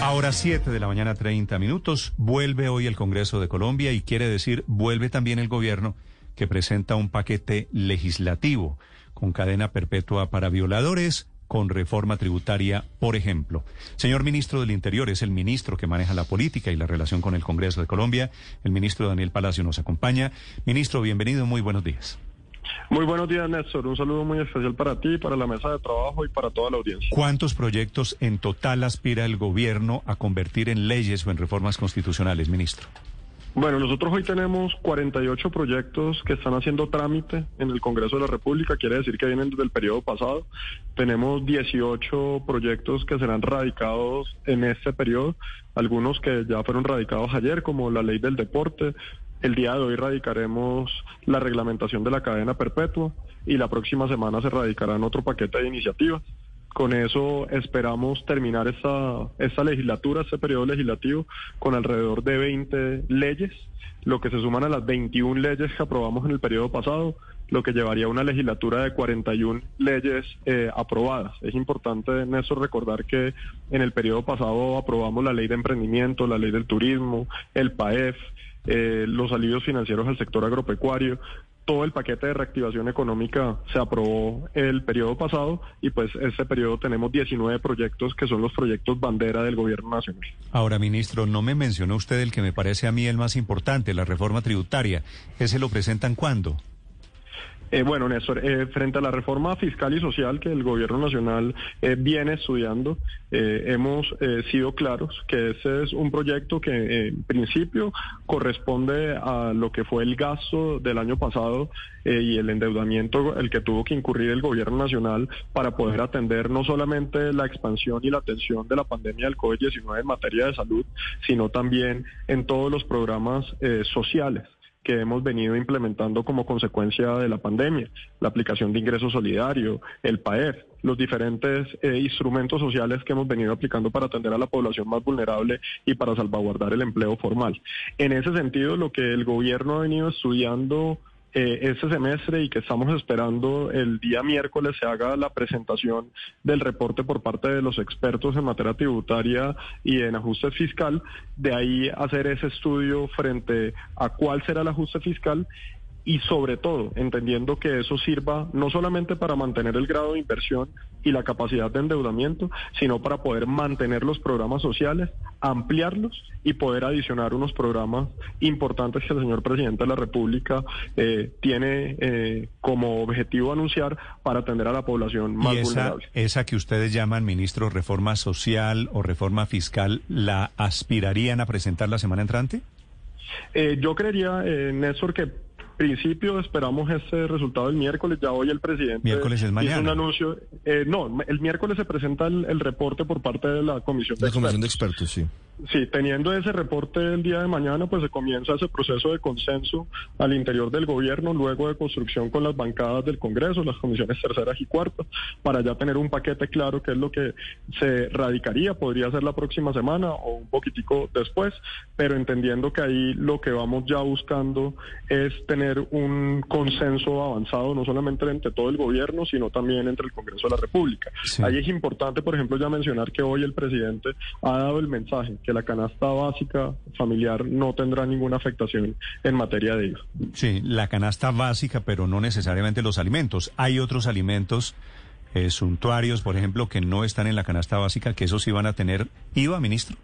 Ahora 7 de la mañana 30 minutos. Vuelve hoy el Congreso de Colombia y quiere decir vuelve también el gobierno que presenta un paquete legislativo con cadena perpetua para violadores, con reforma tributaria, por ejemplo. Señor ministro del Interior, es el ministro que maneja la política y la relación con el Congreso de Colombia. El ministro Daniel Palacio nos acompaña. Ministro, bienvenido, muy buenos días. Muy buenos días, Néstor. Un saludo muy especial para ti, para la mesa de trabajo y para toda la audiencia. ¿Cuántos proyectos en total aspira el gobierno a convertir en leyes o en reformas constitucionales, ministro? Bueno, nosotros hoy tenemos 48 proyectos que están haciendo trámite en el Congreso de la República, quiere decir que vienen desde el periodo pasado. Tenemos 18 proyectos que serán radicados en este periodo, algunos que ya fueron radicados ayer, como la ley del deporte. El día de hoy radicaremos la reglamentación de la cadena perpetua y la próxima semana se radicarán otro paquete de iniciativas. Con eso esperamos terminar esta, esta legislatura, este periodo legislativo, con alrededor de 20 leyes, lo que se suman a las 21 leyes que aprobamos en el periodo pasado, lo que llevaría a una legislatura de 41 leyes eh, aprobadas. Es importante, Néstor, recordar que en el periodo pasado aprobamos la ley de emprendimiento, la ley del turismo, el PAEF, eh, los alivios financieros al sector agropecuario, todo el paquete de reactivación económica se aprobó el periodo pasado y pues este periodo tenemos 19 proyectos que son los proyectos bandera del gobierno nacional. Ahora, ministro, no me mencionó usted el que me parece a mí el más importante, la reforma tributaria. ¿Ese lo presentan cuándo? Eh, bueno, Néstor, eh, frente a la reforma fiscal y social que el gobierno nacional eh, viene estudiando, hemos sido claros que ese es un proyecto que en principio corresponde a lo que fue el gasto del año pasado y el endeudamiento el que tuvo que incurrir el gobierno nacional para poder atender no solamente la expansión y la atención de la pandemia del COVID-19 en materia de salud, sino también en todos los programas sociales que hemos venido implementando como consecuencia de la pandemia, la aplicación de ingreso solidario, el PAER, los diferentes eh, instrumentos sociales que hemos venido aplicando para atender a la población más vulnerable y para salvaguardar el empleo formal. En ese sentido, lo que el gobierno ha venido estudiando este semestre y que estamos esperando el día miércoles se haga la presentación del reporte por parte de los expertos en materia tributaria y en ajuste fiscal, de ahí hacer ese estudio frente a cuál será el ajuste fiscal y sobre todo entendiendo que eso sirva no solamente para mantener el grado de inversión y la capacidad de endeudamiento, sino para poder mantener los programas sociales, ampliarlos y poder adicionar unos programas importantes que el señor presidente de la República eh, tiene eh, como objetivo anunciar para atender a la población más ¿Y esa, vulnerable. Esa que ustedes llaman, ministro, reforma social o reforma fiscal, ¿la aspirarían a presentar la semana entrante? Eh, yo creería, eh, Néstor, que principio esperamos ese resultado el miércoles. Ya hoy el presidente miércoles es mañana. hizo un anuncio. Eh, no, el miércoles se presenta el, el, reporte por parte de la comisión de la comisión de expertos, sí. Sí, teniendo ese reporte el día de mañana, pues se comienza ese proceso de consenso al interior del gobierno, luego de construcción con las bancadas del Congreso, las comisiones terceras y cuartas, para ya tener un paquete claro que es lo que se radicaría, podría ser la próxima semana o un poquitico después, pero entendiendo que ahí lo que vamos ya buscando es tener un consenso avanzado, no solamente entre todo el gobierno, sino también entre el Congreso de la República. Sí. Ahí es importante, por ejemplo, ya mencionar que hoy el presidente ha dado el mensaje que la canasta básica familiar no tendrá ninguna afectación en materia de IVA. Sí, la canasta básica, pero no necesariamente los alimentos. Hay otros alimentos eh, suntuarios, por ejemplo, que no están en la canasta básica, que esos sí van a tener IVA, ministro.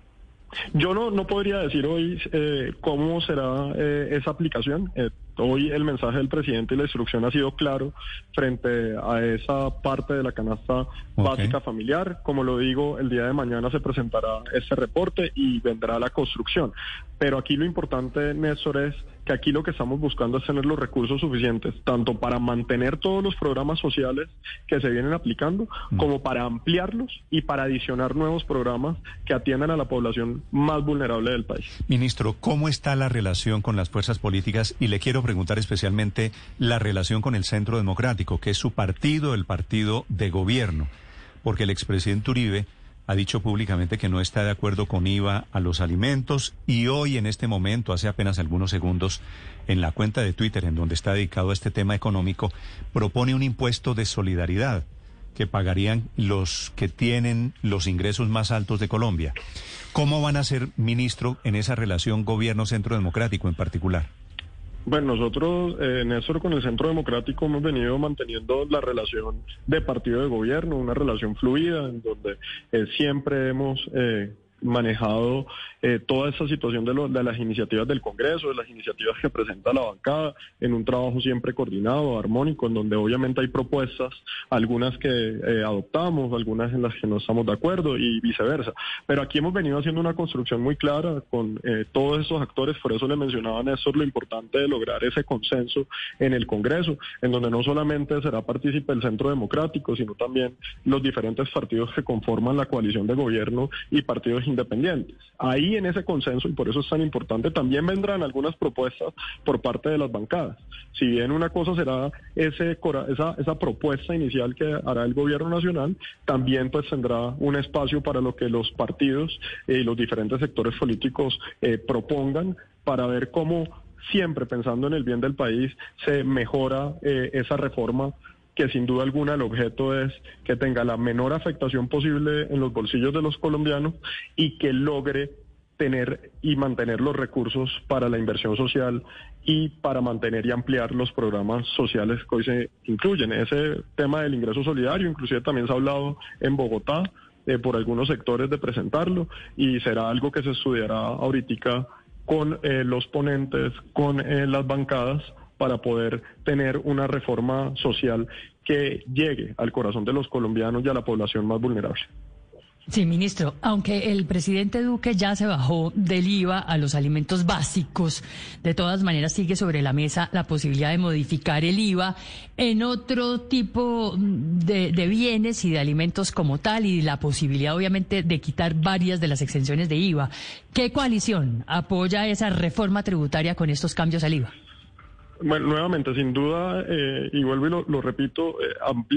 Yo no, no podría decir hoy eh, cómo será eh, esa aplicación. Eh, hoy el mensaje del presidente y la instrucción ha sido claro frente a esa parte de la canasta okay. básica familiar. Como lo digo, el día de mañana se presentará ese reporte y vendrá la construcción. Pero aquí lo importante, Néstor, es que aquí lo que estamos buscando es tener los recursos suficientes, tanto para mantener todos los programas sociales que se vienen aplicando, mm. como para ampliarlos y para adicionar nuevos programas que atiendan a la población más vulnerable del país. Ministro, ¿cómo está la relación con las fuerzas políticas? Y le quiero preguntar especialmente la relación con el Centro Democrático, que es su partido, el partido de gobierno, porque el expresidente Uribe ha dicho públicamente que no está de acuerdo con IVA a los alimentos y hoy en este momento, hace apenas algunos segundos, en la cuenta de Twitter en donde está dedicado a este tema económico, propone un impuesto de solidaridad que pagarían los que tienen los ingresos más altos de Colombia. ¿Cómo van a ser, ministro, en esa relación gobierno-centro democrático en particular? Bueno, nosotros, eh, Néstor, con el Centro Democrático hemos venido manteniendo la relación de partido de gobierno, una relación fluida, en donde eh, siempre hemos eh, manejado eh, toda esta situación de, de, las iniciativas del Congreso, de las iniciativas que presenta la bancada, en un trabajo siempre coordinado, armónico, en donde obviamente hay propuestas, algunas que eh, adoptamos, algunas en las que no estamos de acuerdo y viceversa. Pero aquí hemos venido haciendo una construcción muy clara con eh, todos esos actores, por eso le mencionaba a Néstor lo importante de lograr ese consenso en el Congreso, en donde no solamente será partícipe el Centro Democrático, sino también los diferentes partidos que conforman la coalición de gobierno y partidos independientes. Ahí en ese consenso, y por eso es tan importante, también vendrán algunas propuestas por parte de las bancadas. Si bien una cosa será ese, esa, esa propuesta inicial que hará el gobierno nacional, también pues tendrá un espacio para lo que los partidos y los diferentes sectores políticos eh, propongan para ver cómo siempre pensando en el bien del país se mejora eh, esa reforma que sin duda alguna el objeto es que tenga la menor afectación posible en los bolsillos de los colombianos y que logre tener y mantener los recursos para la inversión social y para mantener y ampliar los programas sociales que hoy se incluyen. Ese tema del ingreso solidario, inclusive también se ha hablado en Bogotá eh, por algunos sectores de presentarlo y será algo que se estudiará ahorita con eh, los ponentes, con eh, las bancadas para poder tener una reforma social que llegue al corazón de los colombianos y a la población más vulnerable. Sí, ministro, aunque el presidente Duque ya se bajó del IVA a los alimentos básicos, de todas maneras sigue sobre la mesa la posibilidad de modificar el IVA en otro tipo de, de, bienes y de alimentos como tal y la posibilidad obviamente de quitar varias de las exenciones de IVA. ¿Qué coalición apoya esa reforma tributaria con estos cambios al IVA? Bueno, nuevamente, sin duda, eh, y vuelvo y lo, repito, eh,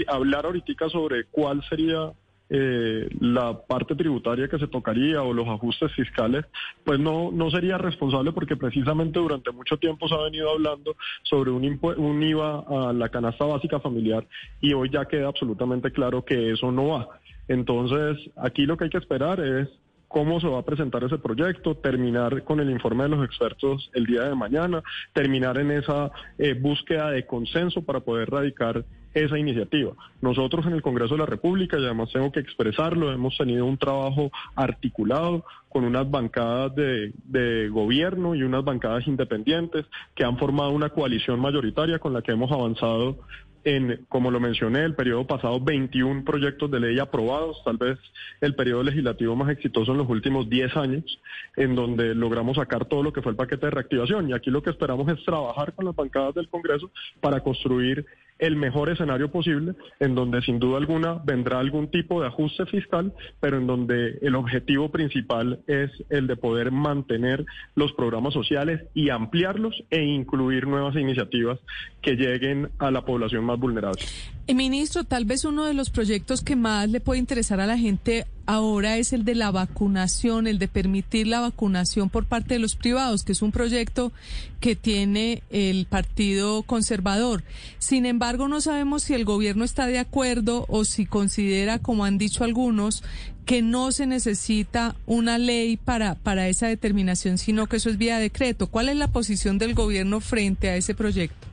hablar ahorita sobre cuál sería eh, la parte tributaria que se tocaría o los ajustes fiscales, pues no, no sería responsable porque precisamente durante mucho tiempo se ha venido hablando sobre un, un IVA a la canasta básica familiar y hoy ya queda absolutamente claro que eso no va. Entonces, aquí lo que hay que esperar es cómo se va a presentar ese proyecto, terminar con el informe de los expertos el día de mañana, terminar en esa eh, búsqueda de consenso para poder radicar esa iniciativa. Nosotros en el Congreso de la República, y además tengo que expresarlo, hemos tenido un trabajo articulado con unas bancadas de, de, gobierno y unas bancadas independientes que han formado una coalición mayoritaria con la que hemos avanzado en, como lo mencioné, el periodo pasado 21 proyectos de ley aprobados, tal vez el periodo legislativo más exitoso en los últimos 10 años, en donde logramos sacar todo lo que fue el paquete de reactivación. Y aquí lo que esperamos es trabajar con las bancadas del Congreso para construir el mejor escenario posible, en donde sin duda alguna vendrá algún tipo de ajuste fiscal, pero en donde el objetivo principal es el de poder mantener los programas sociales y ampliarlos e incluir nuevas iniciativas que lleguen a la población más vulnerable. Eh, ministro, tal vez uno de los proyectos que más le puede interesar a la gente ahora es el de la vacunación, el de permitir la vacunación por parte de los privados, que es un proyecto que tiene el Partido Conservador. Sin embargo, no sabemos si el gobierno está de acuerdo o si considera, como han dicho algunos, que no se necesita una ley para, para esa determinación, sino que eso es vía decreto. ¿Cuál es la posición del gobierno frente a ese proyecto?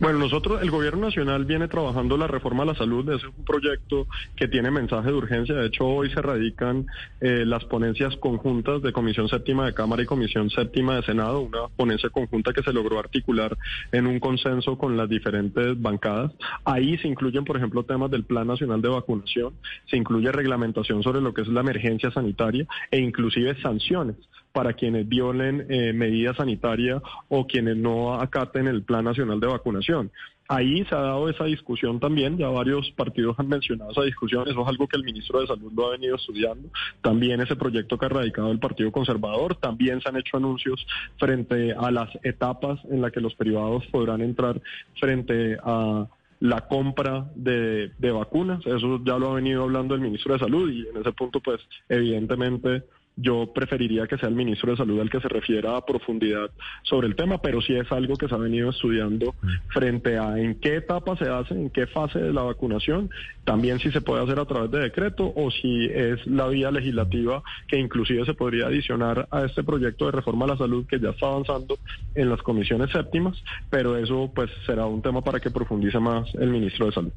Bueno, nosotros, el gobierno nacional viene trabajando la reforma a la salud, es un proyecto que tiene mensaje de urgencia, de hecho hoy se radican eh, las ponencias conjuntas de Comisión Séptima de Cámara y Comisión Séptima de Senado, una ponencia conjunta que se logró articular en un consenso con las diferentes bancadas. Ahí se incluyen, por ejemplo, temas del Plan Nacional de Vacunación, se incluye reglamentación sobre lo que es la emergencia sanitaria e inclusive sanciones para quienes violen eh, medidas sanitarias o quienes no acaten el Plan Nacional de Vacunación. Ahí se ha dado esa discusión también, ya varios partidos han mencionado esa discusión, eso es algo que el ministro de Salud lo ha venido estudiando, también ese proyecto que ha radicado el Partido Conservador, también se han hecho anuncios frente a las etapas en las que los privados podrán entrar frente a la compra de, de vacunas, eso ya lo ha venido hablando el ministro de Salud y en ese punto pues evidentemente yo preferiría que sea el ministro de Salud el que se refiera a profundidad sobre el tema, pero sí es algo que se ha venido estudiando frente a en qué etapa se hace, en qué fase de la vacunación, también si se puede hacer a través de decreto o si es la vía legislativa que inclusive se podría adicionar a este proyecto de reforma a la salud que ya está avanzando en las comisiones séptimas, pero eso pues será un tema para que profundice más el ministro de Salud.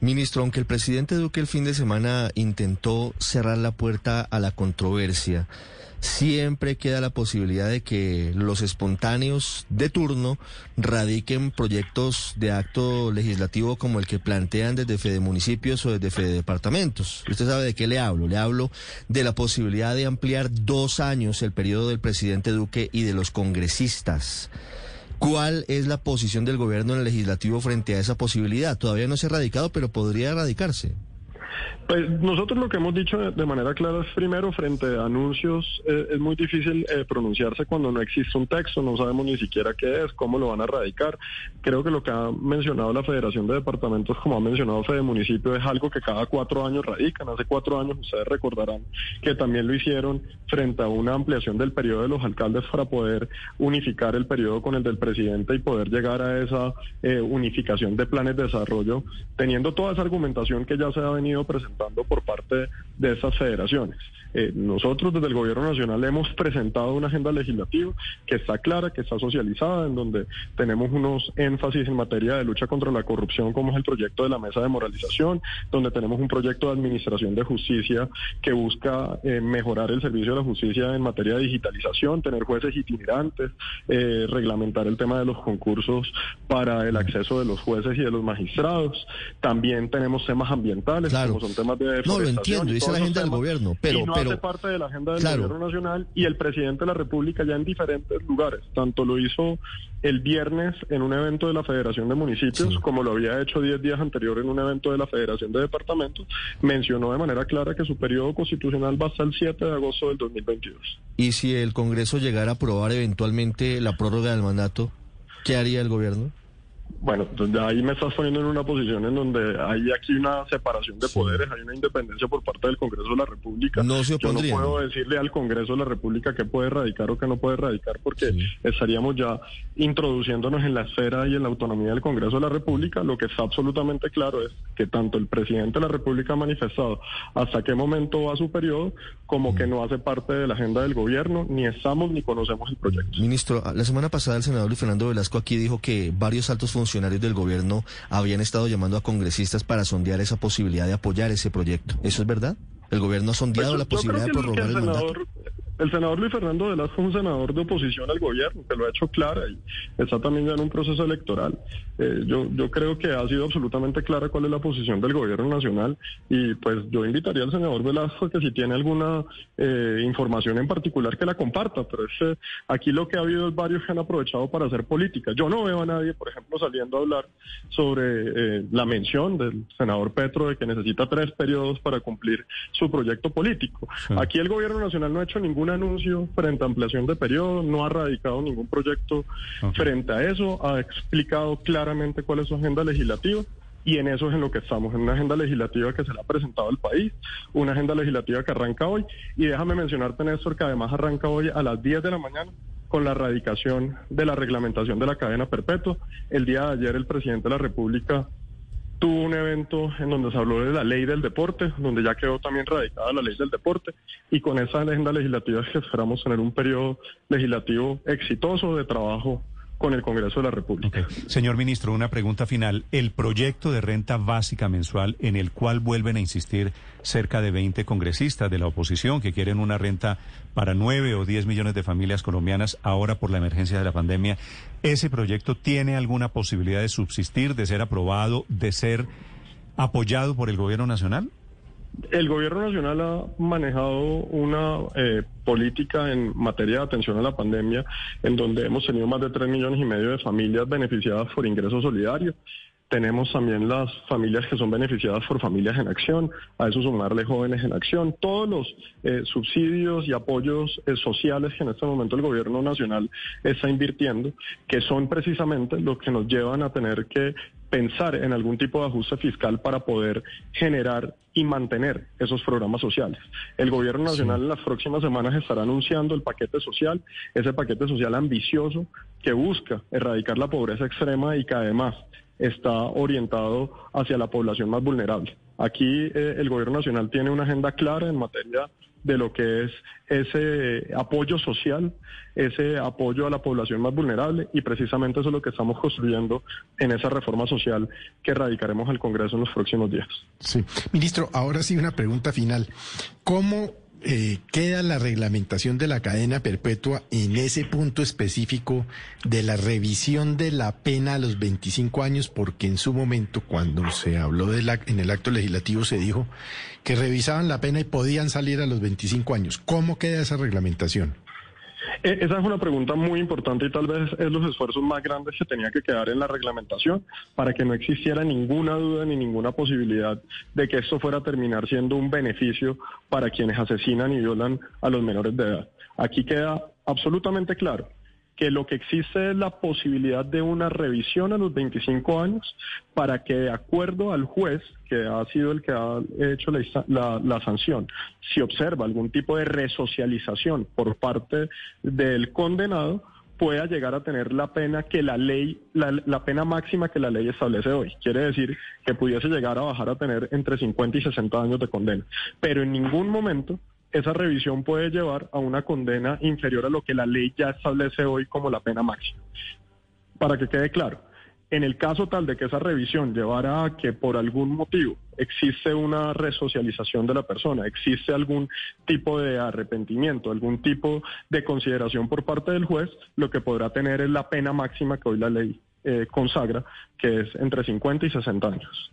Ministro, aunque el presidente Duque el fin de semana intentó cerrar la puerta a la controversia, siempre queda la posibilidad de que los espontáneos de turno radiquen proyectos de acto legislativo como el que plantean desde Fede Municipios o desde Fede Departamentos. Usted sabe de qué le hablo. Le hablo de la posibilidad de ampliar dos años el periodo del presidente Duque y de los congresistas. ¿Cuál es la posición del gobierno en el legislativo frente a esa posibilidad? Todavía no se ha radicado, pero podría erradicarse. Pues nosotros lo que hemos dicho de manera clara es primero frente a anuncios eh, es muy difícil eh, pronunciarse cuando no existe un texto, no sabemos ni siquiera qué es, cómo lo van a radicar. Creo que lo que ha mencionado la Federación de Departamentos, como ha mencionado Fede Municipio, es algo que cada cuatro años radican. Hace cuatro años ustedes recordarán que también lo hicieron frente a una ampliación del periodo de los alcaldes para poder unificar el periodo con el del presidente y poder llegar a esa eh, unificación de planes de desarrollo, teniendo toda esa argumentación que ya se ha venido presentando por parte de esas federaciones. Eh, nosotros desde el Gobierno Nacional hemos presentado una agenda legislativa que está clara, que está socializada, en donde tenemos unos énfasis en materia de lucha contra la corrupción, como es el proyecto de la mesa de moralización, donde tenemos un proyecto de administración de justicia que busca eh, mejorar el servicio de la justicia en materia de digitalización, tener jueces itinerantes, eh, reglamentar el tema de los concursos para el acceso de los jueces y de los magistrados. También tenemos temas ambientales, como son temas de No, lo entiendo, dice la agenda del gobierno, pero hace parte de la agenda del gobierno nacional y el presidente de la República ya en diferentes lugares. Tanto lo hizo el viernes en un evento de la Federación de Municipios, como lo había hecho 10 días anterior en un evento de la Federación de Departamentos, mencionó de manera clara que su periodo constitucional va hasta el 7 de agosto del 2022. ¿Y si el Congreso llegara a aprobar eventualmente la prórroga del mandato, qué haría el gobierno? Bueno, ahí me estás poniendo en una posición en donde hay aquí una separación de poderes, hay una independencia por parte del Congreso de la República. No se Yo no puedo decirle al Congreso de la República qué puede radicar o qué no puede radicar porque estaríamos ya introduciéndonos en la esfera y en la autonomía del Congreso de la República. Lo que está absolutamente claro es que tanto el presidente de la República ha manifestado hasta qué momento va su periodo, como que mm. no hace parte de la agenda del gobierno, ni estamos ni conocemos el proyecto. Ministro, la semana pasada el senador Luis Fernando Velasco aquí dijo que varios altos funcionarios del gobierno habían estado llamando a congresistas para sondear esa posibilidad de apoyar ese proyecto. ¿Eso es verdad? ¿El gobierno ha sondeado pues la posibilidad de prorrogar el, mandato? El senador Luis Fernando Velasco es un senador de oposición al gobierno, que lo ha hecho clara y está también ya en un proceso electoral. Eh, yo, yo creo que ha sido absolutamente clara cuál es la posición del gobierno nacional y pues yo invitaría al senador Velasco que si tiene alguna eh, información en particular que la comparta, pero es, aquí lo que ha habido es varios que han aprovechado para hacer política. Yo no veo a nadie, por ejemplo, saliendo a hablar sobre eh, la mención del senador Petro de que necesita tres periodos para cumplir su proyecto político. Aquí el gobierno nacional no ha hecho ningún anuncio frente a ampliación de periodo, no ha radicado ningún proyecto frente a eso, ha explicado claramente cuál es su agenda legislativa. Y en eso es en lo que estamos, en una agenda legislativa que se le ha presentado al país, una agenda legislativa que arranca hoy. Y déjame mencionarte, Néstor, que además arranca hoy a las 10 de la mañana con la erradicación de la reglamentación de la cadena perpetua. El día de ayer el presidente de la República tuvo un evento en donde se habló de la ley del deporte, donde ya quedó también radicada la ley del deporte, y con esa agenda legislativa es que esperamos tener un periodo legislativo exitoso de trabajo con el Congreso de la República. Señor ministro, una pregunta final. El proyecto de renta básica mensual en el cual vuelven a insistir cerca de 20 congresistas de la oposición que quieren una renta para 9 o 10 millones de familias colombianas ahora por la emergencia de la pandemia, ¿ese proyecto tiene alguna posibilidad de subsistir, de ser aprobado, de ser apoyado por el gobierno nacional? El gobierno nacional ha manejado una eh, política en materia de atención a la pandemia en donde hemos tenido más de 3 millones y medio de familias beneficiadas por ingresos solidarios. Tenemos también las familias que son beneficiadas por familias en acción, a eso sumarle jóvenes en acción, todos los eh, subsidios y apoyos eh, sociales que en este momento el gobierno nacional está invirtiendo, que son precisamente los que nos llevan a tener que pensar en algún tipo de ajuste fiscal para poder generar y mantener esos programas sociales. El gobierno nacional en las próximas semanas estará anunciando el paquete social, ese paquete social ambicioso que busca erradicar la pobreza extrema y que además está orientado hacia la población más vulnerable. Aquí eh, el gobierno nacional tiene una agenda clara en materia de lo que es ese apoyo social, ese apoyo a la población más vulnerable y precisamente eso es lo que estamos construyendo en esa reforma social que radicaremos al Congreso en los próximos días. Sí, ministro, ahora sí una pregunta final. ¿Cómo eh, queda la reglamentación de la cadena perpetua en ese punto específico de la revisión de la pena a los 25 años, porque en su momento, cuando se habló en el acto legislativo, se dijo que revisaban la pena y podían salir a los 25 años. ¿Cómo queda esa reglamentación? Eh, esa es una pregunta muy importante y tal vez es los esfuerzos más grandes que tenía que quedar en la reglamentación para que no existiera ninguna duda ni ninguna posibilidad de que esto fuera a terminar siendo un beneficio para quienes asesinan y violan a los menores de edad. Aquí queda absolutamente claro que lo que existe es la posibilidad de una revisión a los 25 años para que de acuerdo al juez, que ha sido el que ha hecho la, sanción, si observa algún tipo de resocialización por parte del condenado, pueda llegar a tener la pena que la ley, la, la, pena máxima que la ley establece hoy. Quiere decir que pudiese llegar a bajar a tener entre 50 y 60 años de condena. Pero en ningún momento esa revisión puede llevar a una condena inferior a lo que la ley ya establece hoy como la pena máxima. Para que quede claro, en el caso tal de que esa revisión llevara a que por algún motivo existe una resocialización de la persona, existe algún tipo de arrepentimiento, algún tipo de consideración por parte del juez, lo que podrá tener es la pena máxima que hoy la ley eh, consagra, que es entre 50 y 60 años.